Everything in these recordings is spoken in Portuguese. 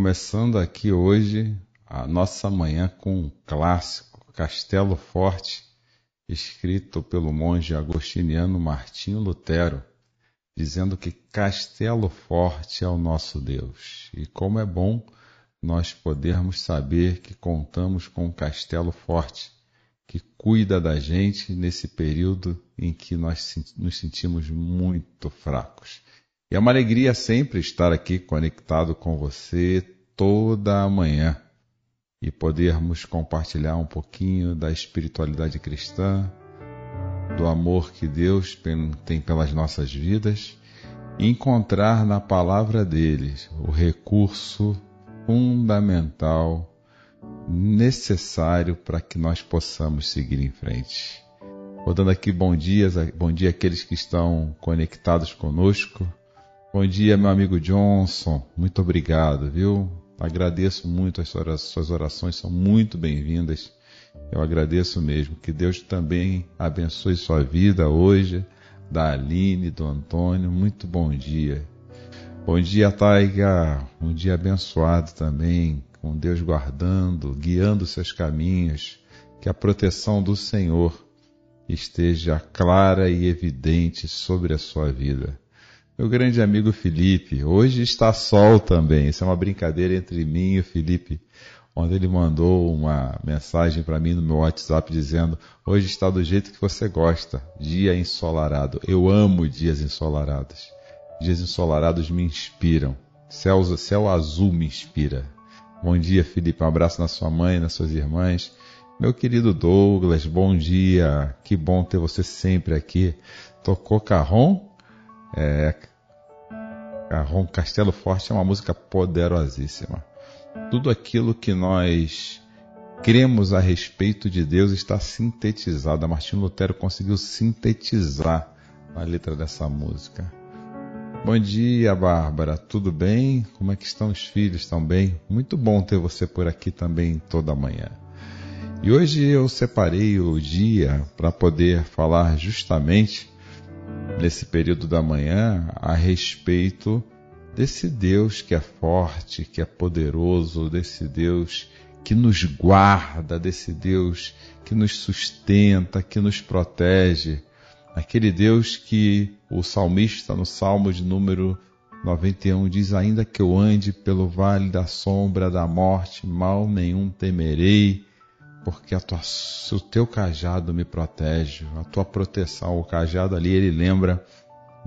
Começando aqui hoje a nossa manhã com um clássico, Castelo Forte, escrito pelo monge agostiniano Martinho Lutero, dizendo que Castelo Forte é o nosso Deus. E como é bom nós podermos saber que contamos com um castelo forte que cuida da gente nesse período em que nós nos sentimos muito fracos. É uma alegria sempre estar aqui conectado com você toda a manhã e podermos compartilhar um pouquinho da espiritualidade cristã, do amor que Deus tem pelas nossas vidas e encontrar na palavra deles o recurso fundamental necessário para que nós possamos seguir em frente. Vou dando aqui bom dia, bom dia àqueles que estão conectados conosco Bom dia, meu amigo Johnson. Muito obrigado, viu? Agradeço muito as suas orações, são muito bem-vindas. Eu agradeço mesmo. Que Deus também abençoe sua vida hoje, da Aline, do Antônio. Muito bom dia. Bom dia, Taiga. Um dia abençoado também, com Deus guardando, guiando seus caminhos. Que a proteção do Senhor esteja clara e evidente sobre a sua vida. Meu grande amigo Felipe, hoje está sol também. Isso é uma brincadeira entre mim e o Felipe. Onde ele mandou uma mensagem para mim no meu WhatsApp dizendo: Hoje está do jeito que você gosta, dia ensolarado. Eu amo dias ensolarados. Dias ensolarados me inspiram. Céu, céu azul me inspira. Bom dia, Felipe. Um abraço na sua mãe, nas suas irmãs. Meu querido Douglas, bom dia. Que bom ter você sempre aqui. Tocou carrom? É, Carrom Castelo Forte é uma música poderosíssima. Tudo aquilo que nós cremos a respeito de Deus está sintetizado. Martinho Lutero conseguiu sintetizar a letra dessa música. Bom dia, Bárbara. Tudo bem? Como é que estão os filhos? Estão bem? Muito bom ter você por aqui também toda manhã. E hoje eu separei o dia para poder falar justamente nesse período da manhã a respeito desse Deus que é forte, que é poderoso, desse Deus que nos guarda, desse Deus que nos sustenta, que nos protege, aquele Deus que o salmista no Salmo de número 91 diz: Ainda que eu ande pelo vale da sombra da morte, mal nenhum temerei, porque tua, o teu cajado me protege, a tua proteção, o cajado ali ele lembra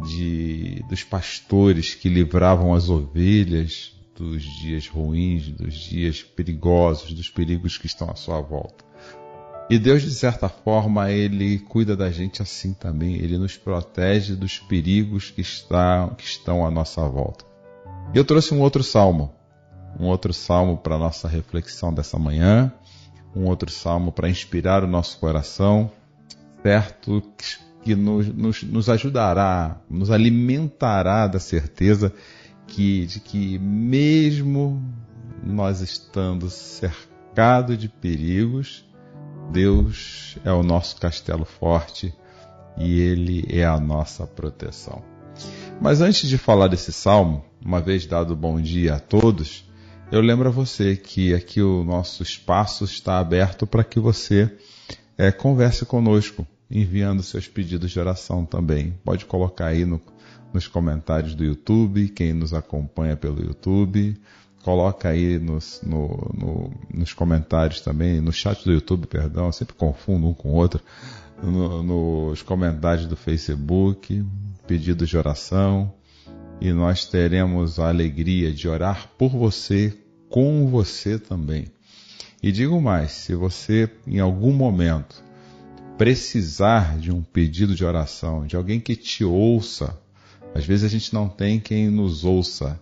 de dos pastores que livravam as ovelhas dos dias ruins, dos dias perigosos, dos perigos que estão à sua volta. E Deus, de certa forma, Ele cuida da gente assim também. Ele nos protege dos perigos que, está, que estão à nossa volta. Eu trouxe um outro salmo, um outro salmo para nossa reflexão dessa manhã, um outro salmo para inspirar o nosso coração, certo que nos, nos, nos, ajudará, nos alimentará da certeza que, de que mesmo nós estando cercados de perigos, Deus é o nosso castelo forte e Ele é a nossa proteção. Mas antes de falar desse salmo, uma vez dado bom dia a todos, eu lembro a você que aqui o nosso espaço está aberto para que você é, converse conosco, enviando seus pedidos de oração também. Pode colocar aí no, nos comentários do YouTube, quem nos acompanha pelo YouTube. Coloca aí nos, no, no, nos comentários também, no chat do YouTube, perdão, sempre confundo um com o outro, no, nos comentários do Facebook, pedidos de oração, e nós teremos a alegria de orar por você com você também. E digo mais: se você em algum momento precisar de um pedido de oração, de alguém que te ouça, às vezes a gente não tem quem nos ouça.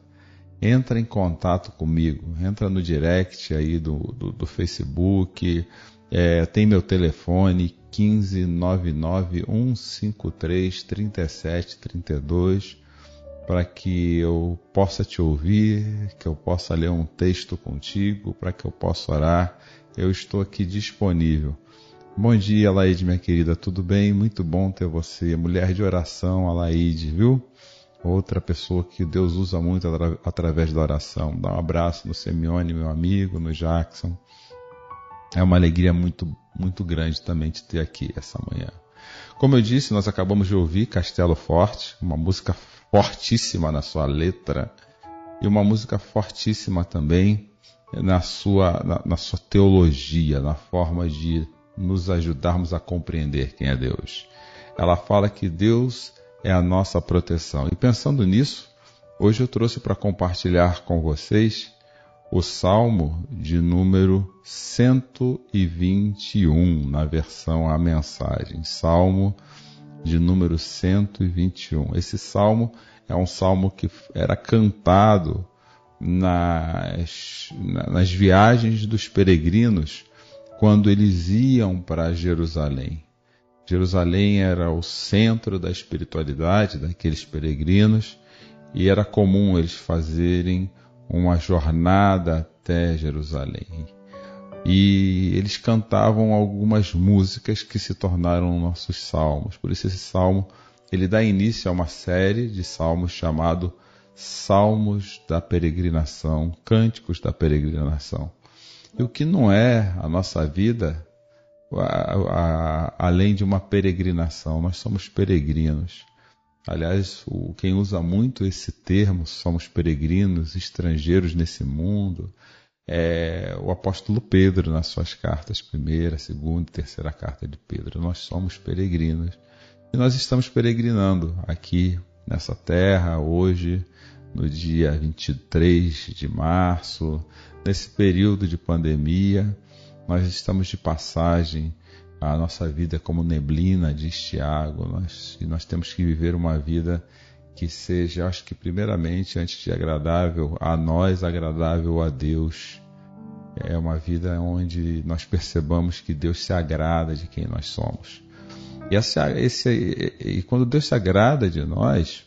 Entra em contato comigo, entra no direct aí do, do, do Facebook, é, tem meu telefone 1599 153 3732 para que eu possa te ouvir, que eu possa ler um texto contigo, para que eu possa orar. Eu estou aqui disponível. Bom dia, Laide, minha querida, tudo bem? Muito bom ter você. Mulher de oração, Alaide, viu? Outra pessoa que Deus usa muito atra através da oração. Dá um abraço no Semione, meu amigo, no Jackson. É uma alegria muito, muito grande também te ter aqui essa manhã. Como eu disse, nós acabamos de ouvir Castelo Forte, uma música fortíssima na sua letra e uma música fortíssima também na sua, na, na sua teologia, na forma de nos ajudarmos a compreender quem é Deus. Ela fala que Deus é a nossa proteção. E pensando nisso, hoje eu trouxe para compartilhar com vocês o Salmo de número 121, na versão A Mensagem. Salmo de número 121. Esse salmo é um salmo que era cantado nas, nas viagens dos peregrinos quando eles iam para Jerusalém. Jerusalém era o centro da espiritualidade daqueles peregrinos e era comum eles fazerem uma jornada até Jerusalém. E eles cantavam algumas músicas que se tornaram nossos salmos. Por isso esse salmo ele dá início a uma série de salmos chamado Salmos da Peregrinação, Cânticos da Peregrinação. E o que não é a nossa vida, a, a, além de uma peregrinação, nós somos peregrinos. Aliás, o, quem usa muito esse termo, somos peregrinos, estrangeiros nesse mundo, é o apóstolo Pedro nas suas cartas, primeira, segunda e terceira carta de Pedro. Nós somos peregrinos. E nós estamos peregrinando aqui nessa terra hoje, no dia 23 de março, nesse período de pandemia, nós estamos de passagem, a nossa vida é como neblina, diz Tiago, nós, e nós temos que viver uma vida que seja, acho que primeiramente, antes de agradável a nós, agradável a Deus. É uma vida onde nós percebamos que Deus se agrada de quem nós somos. E, essa, esse, e quando Deus se agrada de nós,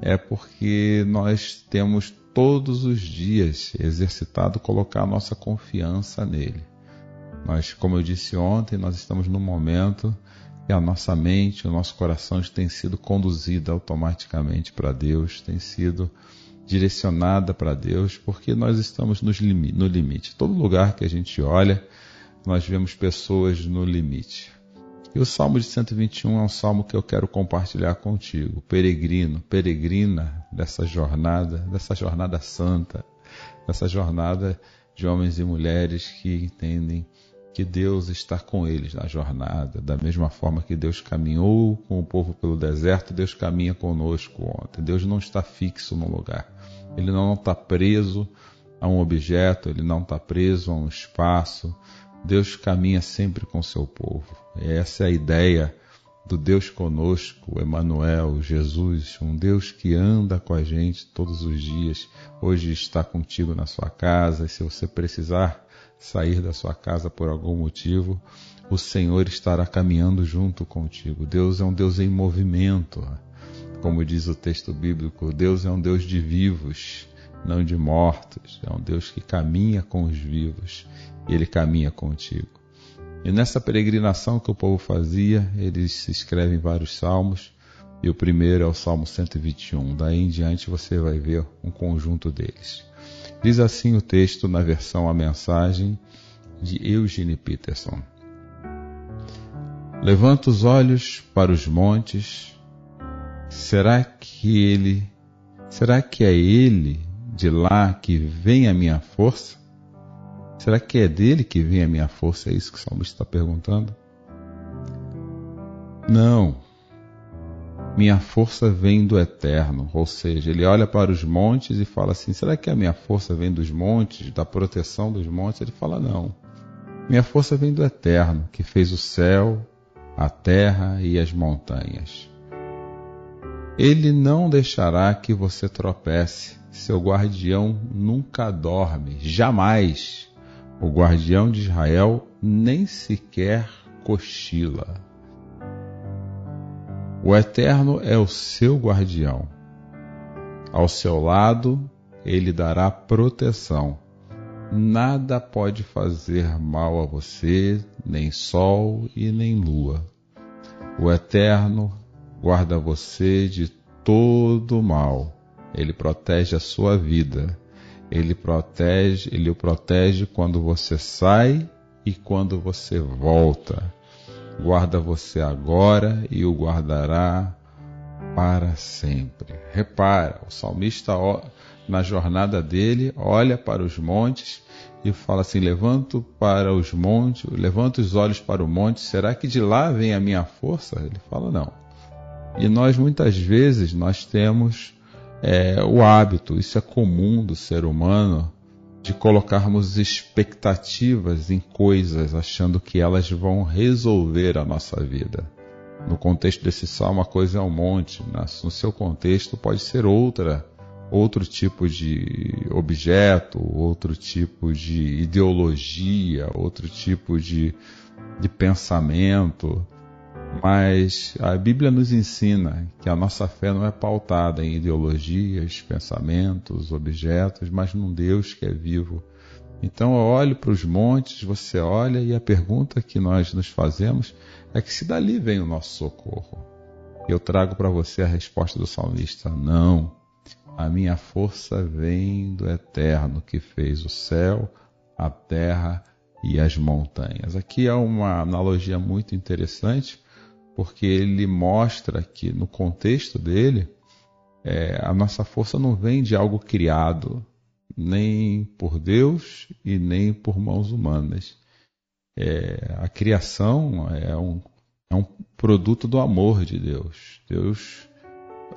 é porque nós temos todos os dias exercitado colocar a nossa confiança nele. Nós, como eu disse ontem, nós estamos num momento que a nossa mente, o nosso coração tem sido conduzida automaticamente para Deus, tem sido direcionada para Deus, porque nós estamos no limite. Todo lugar que a gente olha, nós vemos pessoas no limite. E o Salmo de 121 é um salmo que eu quero compartilhar contigo. Peregrino, peregrina dessa jornada, dessa jornada santa, dessa jornada de homens e mulheres que entendem que Deus está com eles na jornada, da mesma forma que Deus caminhou com o povo pelo deserto, Deus caminha conosco ontem. Deus não está fixo no lugar. Ele não está preso a um objeto, ele não está preso a um espaço, Deus caminha sempre com seu povo. Essa é a ideia do Deus conosco, Emmanuel, Jesus, um Deus que anda com a gente todos os dias. Hoje está contigo na sua casa, e se você precisar sair da sua casa por algum motivo, o Senhor estará caminhando junto contigo. Deus é um Deus em movimento, como diz o texto bíblico. Deus é um Deus de vivos, não de mortos. É um Deus que caminha com os vivos e ele caminha contigo. E nessa peregrinação que o povo fazia, eles se escrevem vários salmos, e o primeiro é o Salmo 121. Daí em diante você vai ver um conjunto deles. Diz assim o texto na versão A Mensagem de Eugene Peterson. Levanta os olhos para os montes. Será que ele, será que é ele de lá que vem a minha força? Será que é dele que vem a minha força? É isso que o salmista está perguntando? Não. Minha força vem do eterno. Ou seja, ele olha para os montes e fala assim: será que a minha força vem dos montes, da proteção dos montes? Ele fala: não. Minha força vem do Eterno, que fez o céu, a terra e as montanhas. Ele não deixará que você tropece. Seu guardião nunca dorme, jamais. O guardião de Israel nem sequer cochila. O Eterno é o seu guardião. Ao seu lado, ele dará proteção. Nada pode fazer mal a você, nem sol e nem lua. O Eterno guarda você de todo mal. Ele protege a sua vida. Ele protege, ele o protege quando você sai e quando você volta. Guarda você agora e o guardará para sempre. Repara, o salmista na jornada dele olha para os montes e fala assim: levanto para os montes, levanto os olhos para o monte, será que de lá vem a minha força? Ele fala: não. E nós muitas vezes nós temos é, o hábito, isso é comum do ser humano, de colocarmos expectativas em coisas, achando que elas vão resolver a nossa vida. No contexto desse salmo, a coisa é um monte, no seu contexto pode ser outra, outro tipo de objeto, outro tipo de ideologia, outro tipo de, de pensamento. Mas a Bíblia nos ensina que a nossa fé não é pautada em ideologias, pensamentos, objetos, mas num Deus que é vivo. Então eu olho para os montes, você olha e a pergunta que nós nos fazemos é que se dali vem o nosso socorro. Eu trago para você a resposta do salmista: não. A minha força vem do Eterno que fez o céu, a terra e as montanhas. Aqui é uma analogia muito interessante porque ele mostra que no contexto dele é, a nossa força não vem de algo criado, nem por Deus e nem por mãos humanas. É, a criação é um, é um produto do amor de Deus. Deus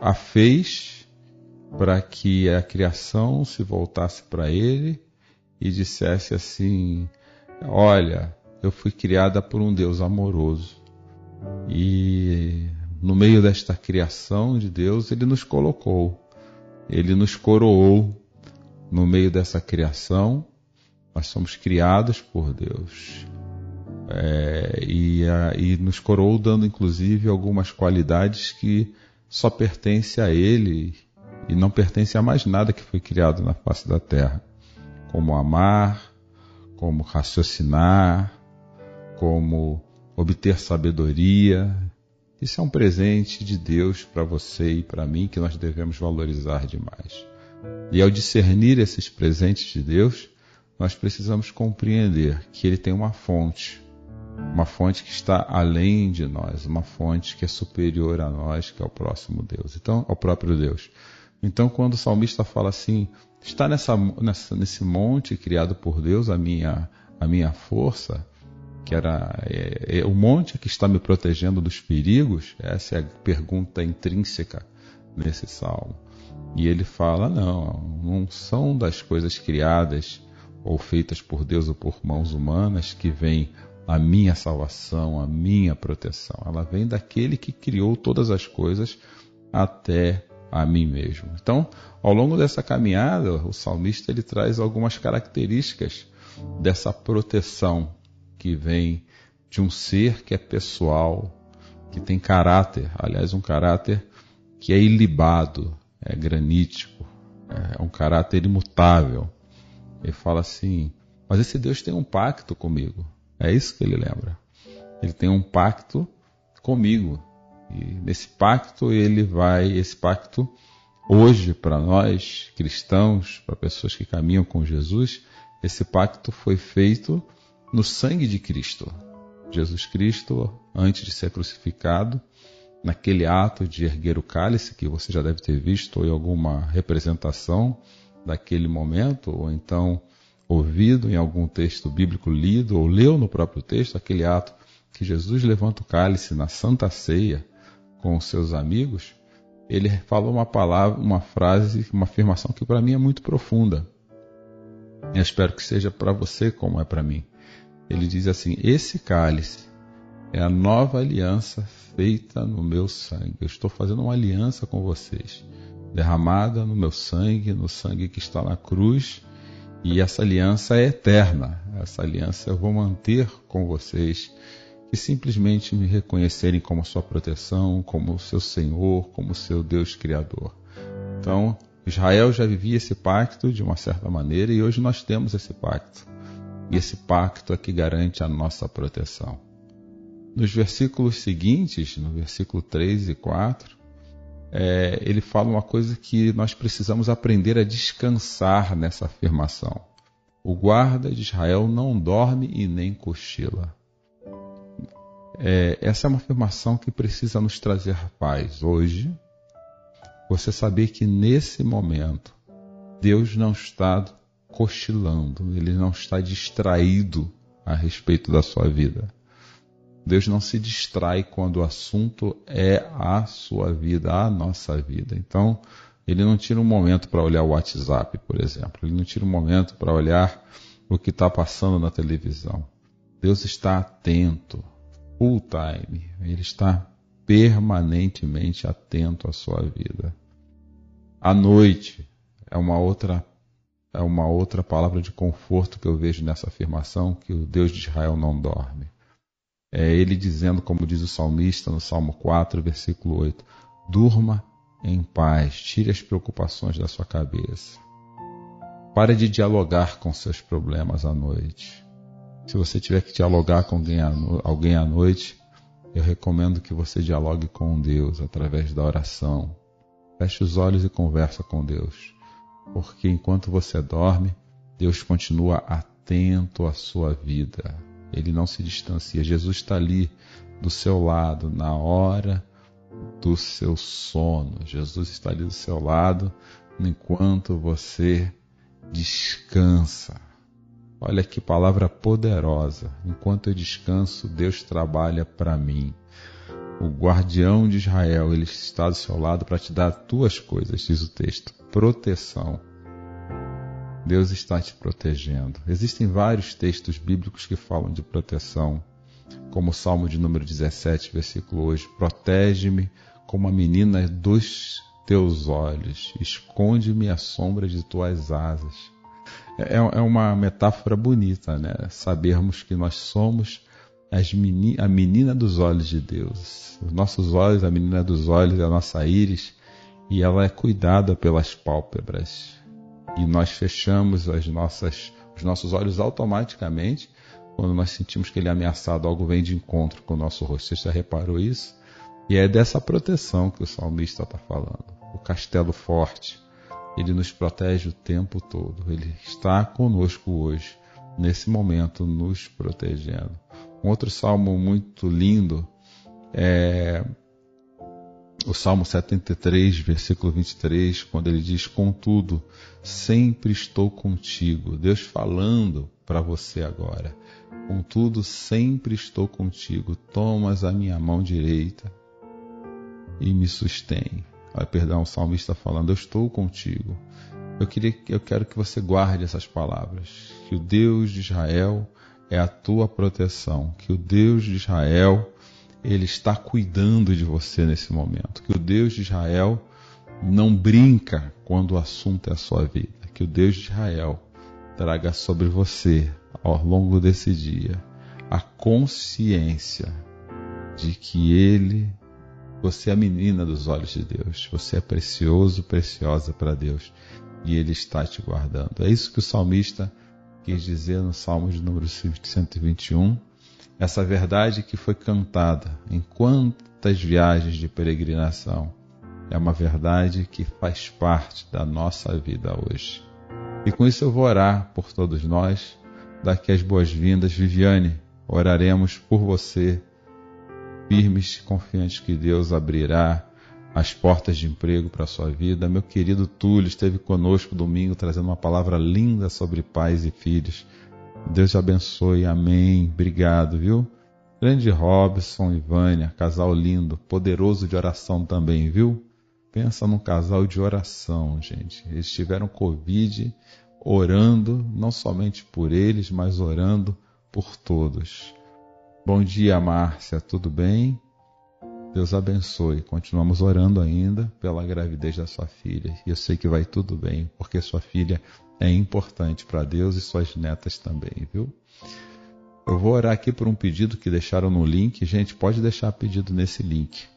a fez para que a criação se voltasse para Ele e dissesse assim: Olha, eu fui criada por um Deus amoroso e no meio desta criação de Deus, ele nos colocou, ele nos coroou. No meio dessa criação, nós somos criados por Deus. É, e, a, e nos coroou dando inclusive algumas qualidades que só pertencem a Ele e não pertencem a mais nada que foi criado na face da terra, como amar, como raciocinar, como obter sabedoria. Isso é um presente de Deus para você e para mim que nós devemos valorizar demais. E ao discernir esses presentes de Deus, nós precisamos compreender que Ele tem uma fonte, uma fonte que está além de nós, uma fonte que é superior a nós, que é o próximo Deus, então ao próprio Deus. Então, quando o salmista fala assim, está nessa, nessa, nesse monte criado por Deus a minha a minha força, que era é, é, o monte que está me protegendo dos perigos? Essa é a pergunta intrínseca nesse salmo. E ele fala: não, não são das coisas criadas ou feitas por Deus ou por mãos humanas que vem a minha salvação, a minha proteção. Ela vem daquele que criou todas as coisas até a mim mesmo. Então, ao longo dessa caminhada, o salmista ele traz algumas características dessa proteção que vem de um ser que é pessoal, que tem caráter, aliás, um caráter que é ilibado, é granítico, é um caráter imutável. Ele fala assim: Mas esse Deus tem um pacto comigo. É isso que ele lembra. Ele tem um pacto comigo. E nesse pacto ele vai, esse pacto hoje para nós cristãos, para pessoas que caminham com Jesus, esse pacto foi feito no sangue de Cristo. Jesus Cristo, antes de ser crucificado, naquele ato de erguer o cálice, que você já deve ter visto em alguma representação daquele momento, ou então ouvido em algum texto bíblico lido, ou leu no próprio texto, aquele ato que Jesus levanta o cálice na Santa Ceia com os seus amigos, ele falou uma palavra, uma frase, uma afirmação que para mim é muito profunda. Eu espero que seja para você como é para mim. Ele diz assim: Esse cálice é a nova aliança feita no meu sangue. Eu estou fazendo uma aliança com vocês, derramada no meu sangue, no sangue que está na cruz. E essa aliança é eterna. Essa aliança eu vou manter com vocês que simplesmente me reconhecerem como sua proteção, como seu Senhor, como seu Deus Criador. Então, Israel já vivia esse pacto de uma certa maneira e hoje nós temos esse pacto. E esse pacto é que garante a nossa proteção. Nos versículos seguintes, no versículo 3 e 4, é, ele fala uma coisa que nós precisamos aprender a descansar nessa afirmação. O guarda de Israel não dorme e nem cochila. É, essa é uma afirmação que precisa nos trazer paz hoje. Você saber que nesse momento Deus não está cochilando, ele não está distraído a respeito da sua vida. Deus não se distrai quando o assunto é a sua vida, a nossa vida. Então, ele não tira um momento para olhar o WhatsApp, por exemplo. Ele não tira um momento para olhar o que está passando na televisão. Deus está atento, full time. Ele está permanentemente atento à sua vida. A noite é uma outra é uma outra palavra de conforto que eu vejo nessa afirmação que o Deus de Israel não dorme. É ele dizendo, como diz o salmista no Salmo 4, versículo 8: Durma em paz, tire as preocupações da sua cabeça. Pare de dialogar com seus problemas à noite. Se você tiver que dialogar com alguém à noite, eu recomendo que você dialogue com Deus através da oração. Feche os olhos e conversa com Deus porque enquanto você dorme, Deus continua atento à sua vida. Ele não se distancia. Jesus está ali do seu lado na hora do seu sono. Jesus está ali do seu lado enquanto você descansa. Olha que palavra poderosa. Enquanto eu descanso, Deus trabalha para mim. O guardião de Israel, ele está do seu lado para te dar tuas coisas, diz o texto proteção. Deus está te protegendo. Existem vários textos bíblicos que falam de proteção, como o Salmo de número 17, versículo 8: Protege-me como a menina dos teus olhos, esconde-me à sombra de tuas asas. É, é uma metáfora bonita, né? Sabermos que nós somos a menina dos olhos de Deus. Os nossos olhos, a menina dos olhos, é a nossa íris, e ela é cuidada pelas pálpebras. E nós fechamos as nossas, os nossos olhos automaticamente quando nós sentimos que ele é ameaçado, algo vem de encontro com o nosso rosto. Você já reparou isso? E é dessa proteção que o salmista está falando. O castelo forte, ele nos protege o tempo todo. Ele está conosco hoje, nesse momento, nos protegendo. Um outro salmo muito lindo é o Salmo 73, versículo 23, quando ele diz: Contudo, sempre estou contigo. Deus falando para você agora. Contudo, sempre estou contigo. Tomas a minha mão direita e me sustém. Perdão, o salmista falando: Eu estou contigo. Eu, queria, eu quero que você guarde essas palavras. Que o Deus de Israel é a tua proteção. Que o Deus de Israel ele está cuidando de você nesse momento. Que o Deus de Israel não brinca quando o assunto é a sua vida. Que o Deus de Israel traga sobre você, ao longo desse dia, a consciência de que Ele, você é a menina dos olhos de Deus, você é precioso, preciosa para Deus e Ele está te guardando. É isso que o salmista quis dizer no Salmo de número 121 essa verdade que foi cantada em quantas viagens de peregrinação é uma verdade que faz parte da nossa vida hoje. E com isso eu vou orar por todos nós, daqui as boas-vindas. Viviane, oraremos por você, firmes confiantes que Deus abrirá as portas de emprego para a sua vida. Meu querido Túlio esteve conosco domingo trazendo uma palavra linda sobre pais e filhos. Deus te abençoe. Amém. Obrigado, viu? Grande Robson e Vânia, casal lindo, poderoso de oração também, viu? Pensa num casal de oração, gente. Eles tiveram Covid orando, não somente por eles, mas orando por todos. Bom dia, Márcia, tudo bem? Deus abençoe. Continuamos orando ainda pela gravidez da sua filha. E eu sei que vai tudo bem, porque sua filha é importante para Deus e suas netas também, viu? Eu vou orar aqui por um pedido que deixaram no link. Gente, pode deixar pedido nesse link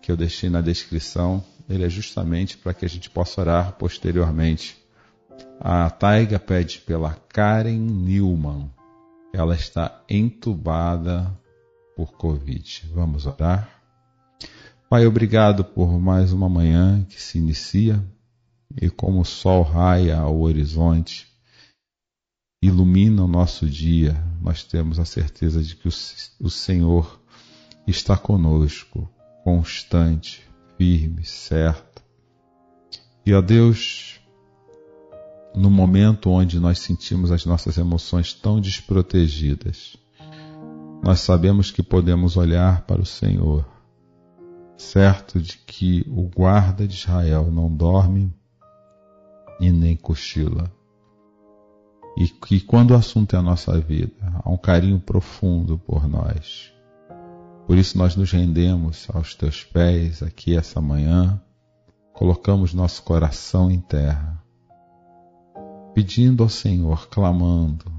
que eu deixei na descrição. Ele é justamente para que a gente possa orar posteriormente. A Taiga pede pela Karen Newman. Ela está entubada por Covid. Vamos orar? Pai, obrigado por mais uma manhã que se inicia e como o sol raia ao horizonte, ilumina o nosso dia, nós temos a certeza de que o, Senhor está conosco, constante, firme, certo. E ó Deus, no momento onde nós sentimos as nossas emoções tão desprotegidas, nós sabemos que podemos olhar para o Senhor, certo de que o guarda de Israel não dorme e nem cochila. E que quando o assunto é a nossa vida, há um carinho profundo por nós. Por isso nós nos rendemos aos teus pés aqui essa manhã, colocamos nosso coração em terra, pedindo ao Senhor, clamando,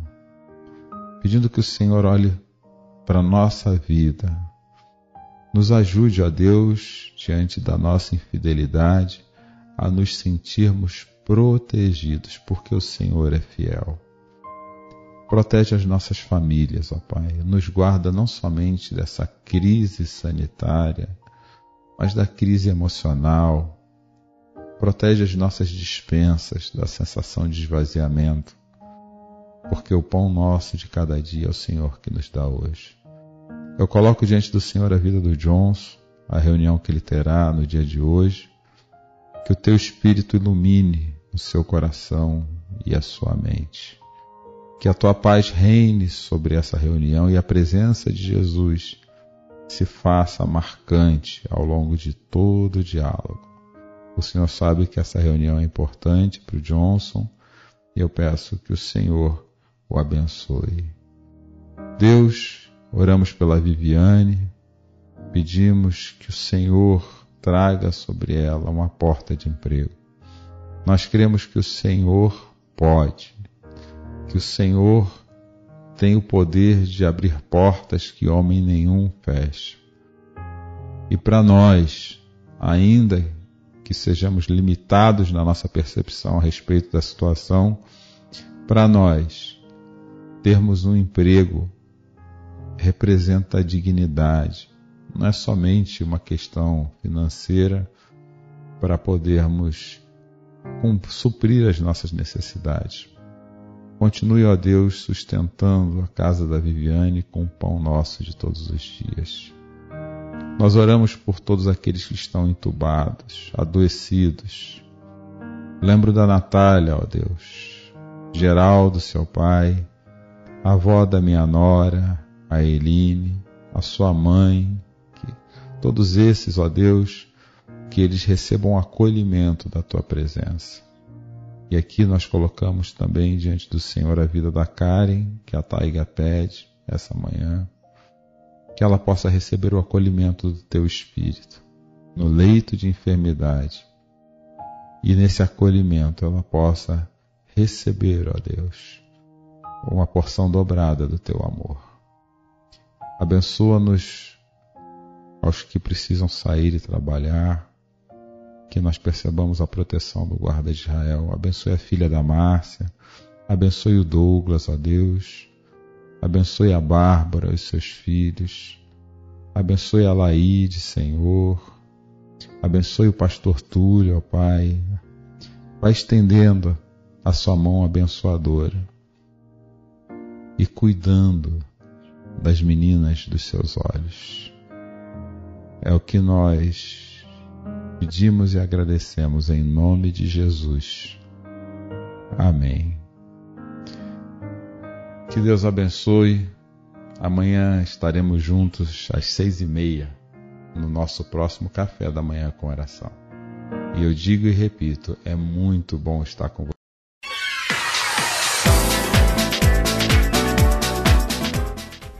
pedindo que o Senhor olhe para a nossa vida, nos ajude, ó Deus, diante da nossa infidelidade, a nos sentirmos protegidos, porque o Senhor é fiel. Protege as nossas famílias, ó Pai. Nos guarda não somente dessa crise sanitária, mas da crise emocional. Protege as nossas dispensas da sensação de esvaziamento, porque o pão nosso de cada dia é o Senhor que nos dá hoje. Eu coloco diante do Senhor a vida do Johnson, a reunião que ele terá no dia de hoje, que o teu Espírito ilumine o seu coração e a sua mente. Que a tua paz reine sobre essa reunião e a presença de Jesus se faça marcante ao longo de todo o diálogo. O Senhor sabe que essa reunião é importante para o Johnson e eu peço que o Senhor o abençoe. Deus, oramos pela Viviane, pedimos que o Senhor traga sobre ela uma porta de emprego. Nós cremos que o Senhor pode, que o Senhor tem o poder de abrir portas que homem nenhum fecha. E para nós, ainda que sejamos limitados na nossa percepção a respeito da situação, para nós, termos um emprego representa a dignidade. Não é somente uma questão financeira para podermos suprir as nossas necessidades. Continue, ó Deus, sustentando a casa da Viviane com o pão nosso de todos os dias. Nós oramos por todos aqueles que estão entubados, adoecidos. Lembro da Natália, ó Deus, Geraldo, seu pai, a avó da minha nora, a Eline, a sua mãe, que todos esses, ó Deus, que eles recebam acolhimento da tua presença. E aqui nós colocamos também diante do Senhor a vida da Karen, que a Taiga pede essa manhã, que ela possa receber o acolhimento do teu Espírito no leito de enfermidade. E nesse acolhimento ela possa receber, ó Deus, uma porção dobrada do teu amor. Abençoa-nos aos que precisam sair e trabalhar, que nós percebamos a proteção do guarda de Israel. Abençoe a filha da Márcia, abençoe o Douglas, ó Deus, abençoe a Bárbara, os seus filhos, abençoe a Laíde, Senhor, abençoe o pastor Túlio, ó Pai, vai estendendo a sua mão abençoadora e cuidando das meninas dos seus olhos. É o que nós Pedimos e agradecemos em nome de Jesus. Amém. Que Deus abençoe. Amanhã estaremos juntos às seis e meia no nosso próximo café da manhã com oração. E eu digo e repito, é muito bom estar com você.